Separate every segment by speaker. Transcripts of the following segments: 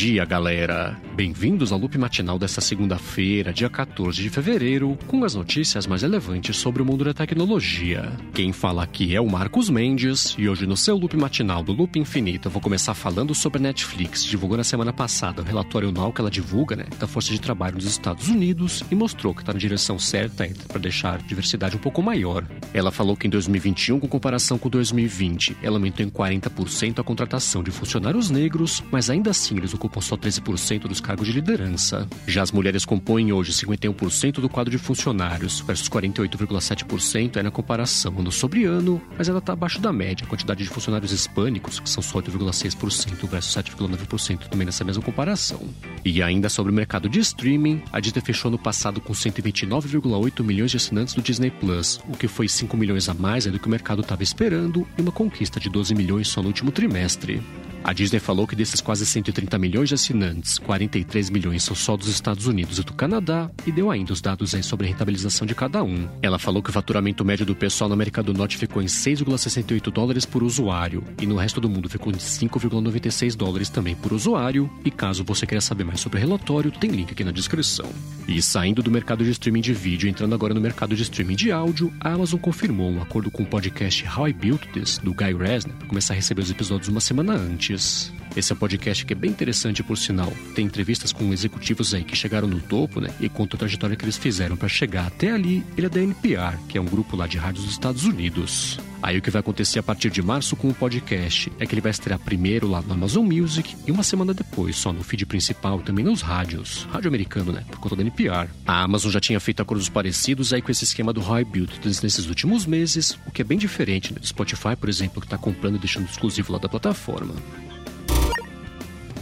Speaker 1: dia, galera! Bem-vindos ao loop matinal desta segunda-feira, dia 14 de fevereiro, com as notícias mais relevantes sobre o mundo da tecnologia. Quem fala aqui é o Marcos Mendes, e hoje no seu loop matinal do Loop Infinito eu vou começar falando sobre a Netflix. Divulgou na semana passada o relatório anual que ela divulga, né, da força de trabalho nos Estados Unidos e mostrou que está na direção certa para deixar a diversidade um pouco maior. Ela falou que em 2021, com comparação com 2020, ela aumentou em 40% a contratação de funcionários negros, mas ainda assim eles ocupam só 13% dos cargos de liderança. Já as mulheres compõem hoje 51% do quadro de funcionários, versus 48,7% é na comparação ano sobre ano, mas ela está abaixo da média. A quantidade de funcionários hispânicos, que são só 8,6% versus 7,9% também nessa mesma comparação. E ainda sobre o mercado de streaming, a Disney fechou no passado com 129,8 milhões de assinantes do Disney Plus, o que foi 5 milhões a mais do que o mercado estava esperando e uma conquista de 12 milhões só no último trimestre. A Disney falou que desses quase 130 milhões de assinantes, 43 milhões são só dos Estados Unidos e do Canadá, e deu ainda os dados aí sobre a rentabilização de cada um. Ela falou que o faturamento médio do pessoal na América do Norte ficou em 6,68 dólares por usuário, e no resto do mundo ficou em 5,96 dólares também por usuário, e caso você queira saber mais sobre o relatório, tem link aqui na descrição. E saindo do mercado de streaming de vídeo e entrando agora no mercado de streaming de áudio, a Amazon confirmou um acordo com o podcast How I Built This, do Guy Raz, para começar a receber os episódios uma semana antes. issues Esse é um podcast que é bem interessante, por sinal. Tem entrevistas com executivos aí que chegaram no topo, né? E conta a trajetória que eles fizeram para chegar até ali. Ele é da NPR, que é um grupo lá de rádios dos Estados Unidos. Aí o que vai acontecer a partir de março com o podcast é que ele vai estrear primeiro lá no Amazon Music e uma semana depois só no feed principal também nos rádios. Rádio americano, né? Por conta da NPR. A Amazon já tinha feito acordos parecidos aí com esse esquema do High Build nesses últimos meses, o que é bem diferente né? do Spotify, por exemplo, que está comprando e deixando exclusivo lá da plataforma.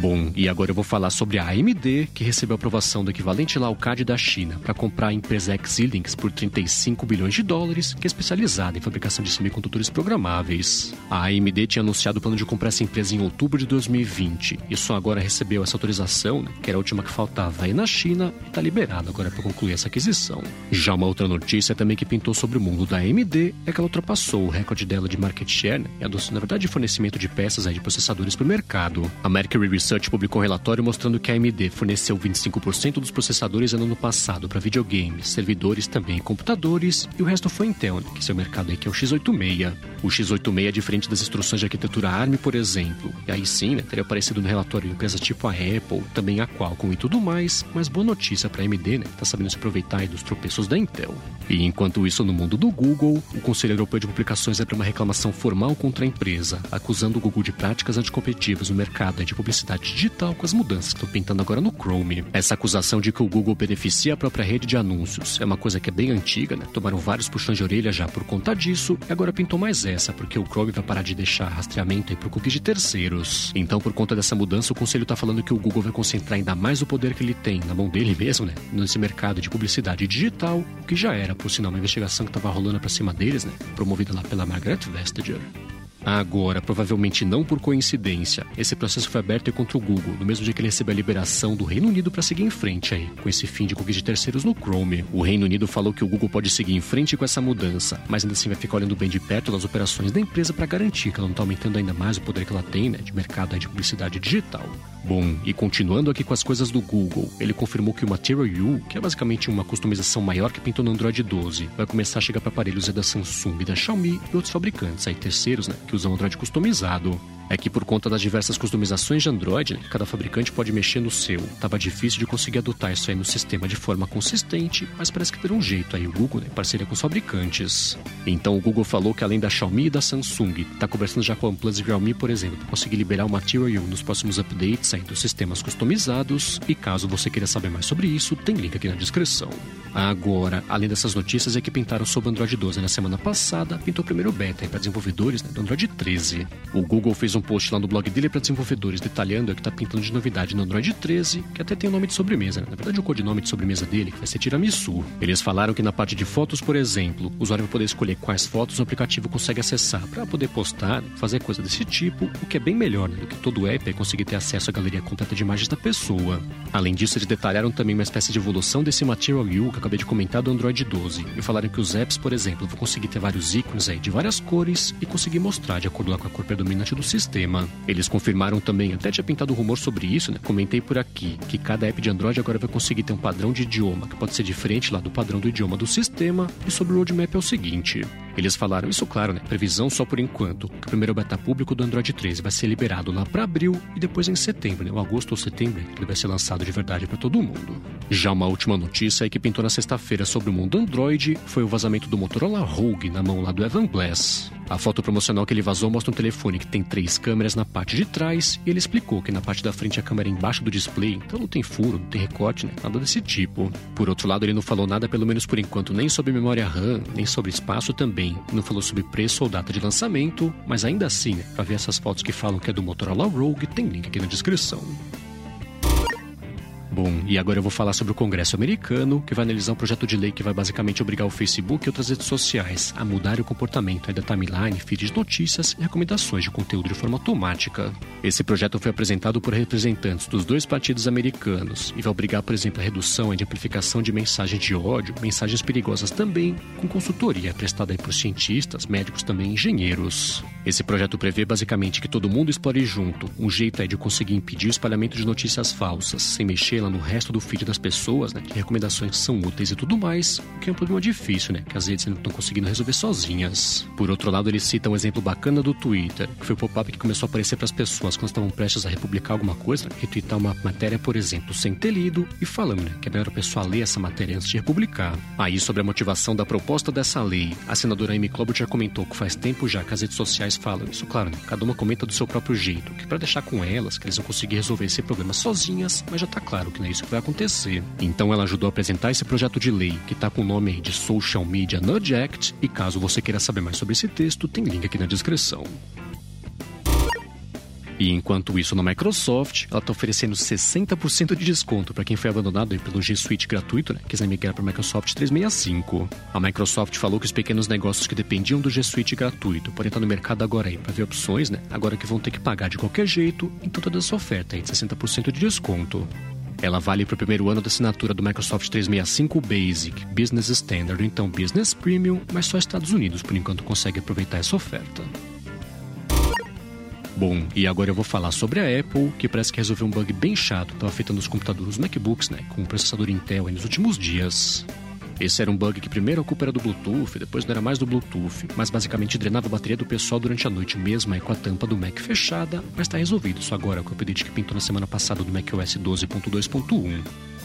Speaker 1: Bom, e agora eu vou falar sobre a AMD, que recebeu aprovação do equivalente lá ao CAD da China para comprar a empresa Xilinx por 35 bilhões de dólares, que é especializada em fabricação de semicondutores programáveis. A AMD tinha anunciado o plano de comprar essa empresa em outubro de 2020 e só agora recebeu essa autorização, né, que era a última que faltava aí na China, e está liberada agora para concluir essa aquisição. Já uma outra notícia também que pintou sobre o mundo da AMD é que ela ultrapassou o recorde dela de market share né, e adoçou, na verdade, fornecimento de peças aí de processadores para o mercado. A Mercury Research publicou um relatório mostrando que a AMD forneceu 25% dos processadores no ano passado para videogames, servidores também computadores, e o resto foi Intel, né, que é seu mercado que é o x86. O x86 é diferente das instruções de arquitetura ARM, por exemplo. E aí sim, né, teria aparecido no relatório empresas tipo a Apple, também a Qualcomm e tudo mais, mas boa notícia para a AMD, né, tá sabendo se aproveitar dos tropeços da Intel. E enquanto isso, no mundo do Google, o Conselho Europeu de Publicações abriu uma reclamação formal contra a empresa, acusando o Google de práticas anticompetitivas no mercado de publicidade digital com as mudanças que estão pintando agora no Chrome. Essa acusação de que o Google beneficia a própria rede de anúncios é uma coisa que é bem antiga, né? Tomaram vários puxões de orelha já por conta disso, e agora pintou mais essa, porque o Chrome vai parar de deixar rastreamento aí cookies de terceiros. Então, por conta dessa mudança, o conselho está falando que o Google vai concentrar ainda mais o poder que ele tem na mão dele mesmo, né? Nesse mercado de publicidade digital, o que já era, por sinal, uma investigação que estava rolando para cima deles, né? Promovida lá pela Margaret Vestager. Agora, provavelmente não por coincidência, esse processo foi aberto contra o Google, no mesmo dia que ele recebeu a liberação do Reino Unido para seguir em frente aí, com esse fim de cookies de terceiros no Chrome. O Reino Unido falou que o Google pode seguir em frente com essa mudança, mas ainda assim vai ficar olhando bem de perto das operações da empresa para garantir que ela não está aumentando ainda mais o poder que ela tem né, de mercado de publicidade digital. Bom, e continuando aqui com as coisas do Google, ele confirmou que o Material U, que é basicamente uma customização maior que pintou no Android 12, vai começar a chegar para aparelhos da Samsung, da Xiaomi e outros fabricantes aí terceiros, né, que usam Android customizado é que por conta das diversas customizações de Android, cada fabricante pode mexer no seu. Tava difícil de conseguir adotar isso aí no sistema de forma consistente, mas parece que terá um jeito aí o Google, né, parceria com os fabricantes. Então o Google falou que além da Xiaomi e da Samsung, tá conversando já com a OnePlus e Realme, por exemplo, para conseguir liberar o Material nos próximos updates aí dos sistemas customizados. E caso você queira saber mais sobre isso, tem link aqui na descrição. Agora, além dessas notícias é que pintaram sobre o Android 12 na semana passada, pintou o primeiro beta para desenvolvedores né, do Android 13. O Google fez um post lá no blog dele para desenvolvedores detalhando o que está pintando de novidade no Android 13, que até tem o nome de sobremesa, né? na verdade o codinome de sobremesa dele, vai ser Tiramisu. Eles falaram que na parte de fotos, por exemplo, o usuário vai poder escolher quais fotos o aplicativo consegue acessar para poder postar, fazer coisa desse tipo, o que é bem melhor né, do que todo app é conseguir ter acesso à galeria completa de imagens da pessoa. Além disso, eles detalharam também uma espécie de evolução desse Material U acabei de comentar do Android 12 e falaram que os apps, por exemplo, vão conseguir ter vários ícones aí de várias cores e conseguir mostrar de acordo com a cor predominante do sistema. Eles confirmaram também, até tinha pintado rumor sobre isso, né? Comentei por aqui, que cada app de Android agora vai conseguir ter um padrão de idioma, que pode ser diferente lá do padrão do idioma do sistema. E sobre o roadmap é o seguinte: eles falaram isso, claro, né? Previsão só por enquanto, o primeiro beta público do Android 13 vai ser liberado lá para abril e depois em setembro, né? Ou agosto ou setembro, ele vai ser lançado de verdade para todo mundo. Já uma última notícia aí que pintou na sexta-feira sobre o mundo Android foi o vazamento do Motorola Rogue na mão lá do Evan Blass. A foto promocional que ele vazou mostra um telefone que tem três câmeras na parte de trás e ele explicou que na parte da frente a câmera é embaixo do display, então não tem furo, não tem recorte, né? nada desse tipo. Por outro lado, ele não falou nada, pelo menos por enquanto, nem sobre memória RAM, nem sobre espaço também. Não falou sobre preço ou data de lançamento, mas ainda assim, né, para ver essas fotos que falam que é do Motorola Rogue, tem link aqui na descrição. Bom, e agora eu vou falar sobre o Congresso americano, que vai analisar um projeto de lei que vai basicamente obrigar o Facebook e outras redes sociais a mudar o comportamento da timeline, feed de notícias e recomendações de conteúdo de forma automática. Esse projeto foi apresentado por representantes dos dois partidos americanos e vai obrigar, por exemplo, a redução de amplificação de mensagens de ódio, mensagens perigosas também, com consultoria prestada por cientistas, médicos também engenheiros. Esse projeto prevê basicamente que todo mundo explore junto. Um jeito é de conseguir impedir o espalhamento de notícias falsas, sem mexer lá no resto do feed das pessoas, né? Que recomendações são úteis e tudo mais, o que é um problema difícil, né? Que as redes não estão conseguindo resolver sozinhas. Por outro lado, ele cita um exemplo bacana do Twitter, que foi o pop-up que começou a aparecer para as pessoas quando estavam prestes a republicar alguma coisa, né? retweetar uma matéria, por exemplo, sem ter lido e falando, né? Que é melhor a pessoa ler essa matéria antes de republicar. Aí, sobre a motivação da proposta dessa lei, a senadora Amy Klobuchar comentou que faz tempo já que as redes sociais falam isso, claro, né? Cada uma comenta do seu próprio jeito, que para deixar com elas que eles vão conseguir resolver esse problema sozinhas, mas já tá claro que não é isso que vai acontecer. Então ela ajudou a apresentar esse projeto de lei, que está com o nome de Social Media Nudge Act, e caso você queira saber mais sobre esse texto, tem link aqui na descrição. E enquanto isso, na Microsoft, ela está oferecendo 60% de desconto para quem foi abandonado pelo G Suite gratuito, né? Quiser migrar para o Microsoft 365. A Microsoft falou que os pequenos negócios que dependiam do G Suite gratuito podem estar no mercado agora aí para ver opções, né? Agora que vão ter que pagar de qualquer jeito, então toda essa oferta aí de 60% de desconto. Ela vale para o primeiro ano da assinatura do Microsoft 365 Basic, Business Standard, então Business Premium, mas só Estados Unidos por enquanto consegue aproveitar essa oferta. Bom, e agora eu vou falar sobre a Apple, que parece que resolveu um bug bem chato que estava afetando os computadores, os MacBooks, né, com o processador Intel nos últimos dias. Esse era um bug que primeiro a culpa era do Bluetooth, depois não era mais do Bluetooth, mas basicamente drenava a bateria do pessoal durante a noite mesmo, aí com a tampa do Mac fechada, mas está resolvido isso agora com o update que pintou na semana passada do macOS 12.2.1.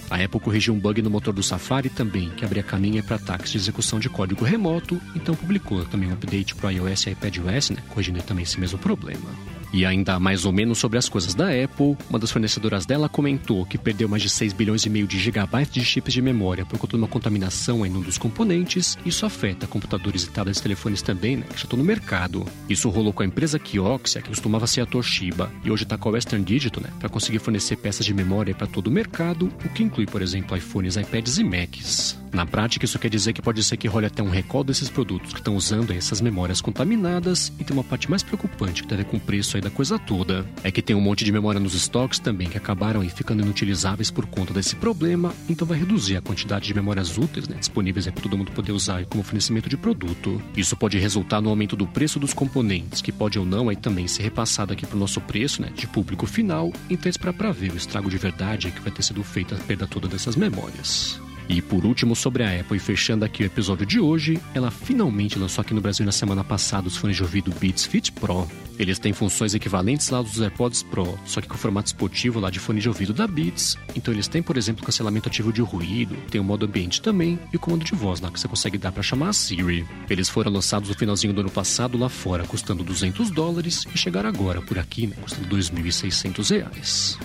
Speaker 1: A Apple corrigiu um bug no motor do Safari também, que abria caminho para ataques de execução de código remoto, então publicou também um update para iOS e iPadOS, né, corrigindo também esse mesmo problema. E ainda mais ou menos sobre as coisas da Apple, uma das fornecedoras dela comentou que perdeu mais de 6 bilhões e meio de gigabytes de chips de memória por conta de uma contaminação em um dos componentes. Isso afeta computadores e tablets e telefones também, né, que já estão no mercado. Isso rolou com a empresa Kioxia, que costumava ser a Toshiba, e hoje está com a Western Digital, né, para conseguir fornecer peças de memória para todo o mercado, o que inclui, por exemplo, iPhones, iPads e Macs. Na prática, isso quer dizer que pode ser que role até um recall desses produtos que estão usando essas memórias contaminadas, e tem uma parte mais preocupante que tem a ver com o preço aí da coisa toda. É que tem um monte de memória nos estoques também que acabaram aí ficando inutilizáveis por conta desse problema, então vai reduzir a quantidade de memórias úteis né, disponíveis para todo mundo poder usar como fornecimento de produto. Isso pode resultar no aumento do preço dos componentes, que pode ou não aí também ser repassado aqui para o nosso preço né, de público final, então espera para ver o estrago de verdade que vai ter sido feito a perda toda dessas memórias. E por último, sobre a Apple, e fechando aqui o episódio de hoje, ela finalmente lançou aqui no Brasil na semana passada os fones de ouvido Beats Fit Pro. Eles têm funções equivalentes lá dos AirPods Pro, só que com o formato esportivo lá de fone de ouvido da Beats. Então eles têm, por exemplo, cancelamento ativo de ruído, tem o modo ambiente também e o comando de voz lá que você consegue dar para chamar a Siri. Eles foram lançados no finalzinho do ano passado lá fora, custando 200 dólares e chegaram agora por aqui, né, custando 2.600 reais.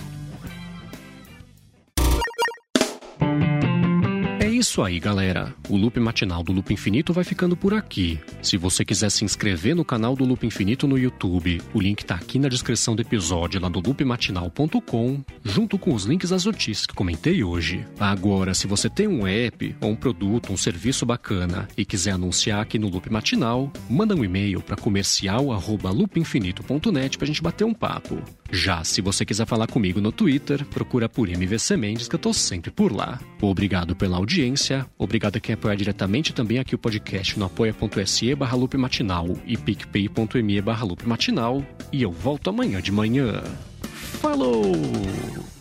Speaker 1: Isso aí, galera. O Loop Matinal do Loop Infinito vai ficando por aqui. Se você quiser se inscrever no canal do Loop Infinito no YouTube, o link tá aqui na descrição do episódio lá do loopmatinal.com, junto com os links das notícias que comentei hoje. Agora, se você tem um app ou um produto, um serviço bacana e quiser anunciar aqui no Loop Matinal, manda um e-mail para comercial@loopinfinito.net pra gente bater um papo. Já se você quiser falar comigo no Twitter, procura por MVC Mendes que eu tô sempre por lá. Obrigado pela audiência, obrigado a quem apoia diretamente também aqui o podcast no apoia.se barra matinal e picpay.me barra matinal e eu volto amanhã de manhã. Falou!